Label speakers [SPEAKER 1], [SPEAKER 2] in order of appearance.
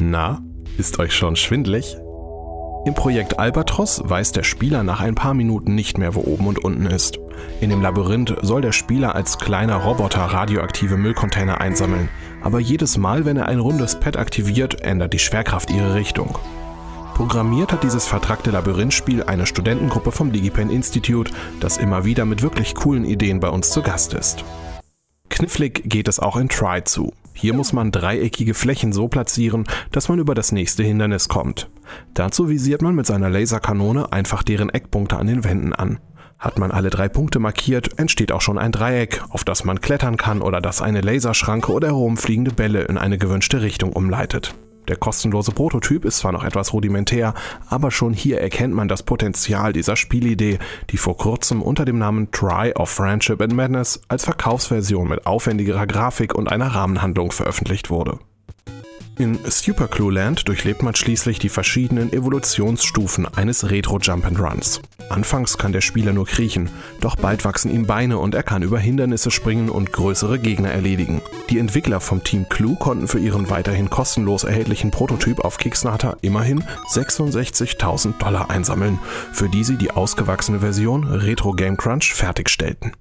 [SPEAKER 1] Na, ist euch schon schwindlig? Im Projekt Albatros weiß der Spieler nach ein paar Minuten nicht mehr, wo oben und unten ist. In dem Labyrinth soll der Spieler als kleiner Roboter radioaktive Müllcontainer einsammeln, aber jedes Mal, wenn er ein rundes Pad aktiviert, ändert die Schwerkraft ihre Richtung. Programmiert hat dieses vertrackte Labyrinthspiel eine Studentengruppe vom DigiPen Institute, das immer wieder mit wirklich coolen Ideen bei uns zu Gast ist. Knifflig geht es auch in Try zu. Hier muss man dreieckige Flächen so platzieren, dass man über das nächste Hindernis kommt. Dazu visiert man mit seiner Laserkanone einfach deren Eckpunkte an den Wänden an. Hat man alle drei Punkte markiert, entsteht auch schon ein Dreieck, auf das man klettern kann oder das eine Laserschranke oder herumfliegende Bälle in eine gewünschte Richtung umleitet. Der kostenlose Prototyp ist zwar noch etwas rudimentär, aber schon hier erkennt man das Potenzial dieser Spielidee, die vor kurzem unter dem Namen Try of Friendship and Madness als Verkaufsversion mit aufwendigerer Grafik und einer Rahmenhandlung veröffentlicht wurde. In Super Clue Land durchlebt man schließlich die verschiedenen Evolutionsstufen eines Retro Jump'n'Runs. Anfangs kann der Spieler nur kriechen, doch bald wachsen ihm Beine und er kann über Hindernisse springen und größere Gegner erledigen. Die Entwickler vom Team Clue konnten für ihren weiterhin kostenlos erhältlichen Prototyp auf Kickstarter immerhin 66.000 Dollar einsammeln, für die sie die ausgewachsene Version Retro Game Crunch fertigstellten.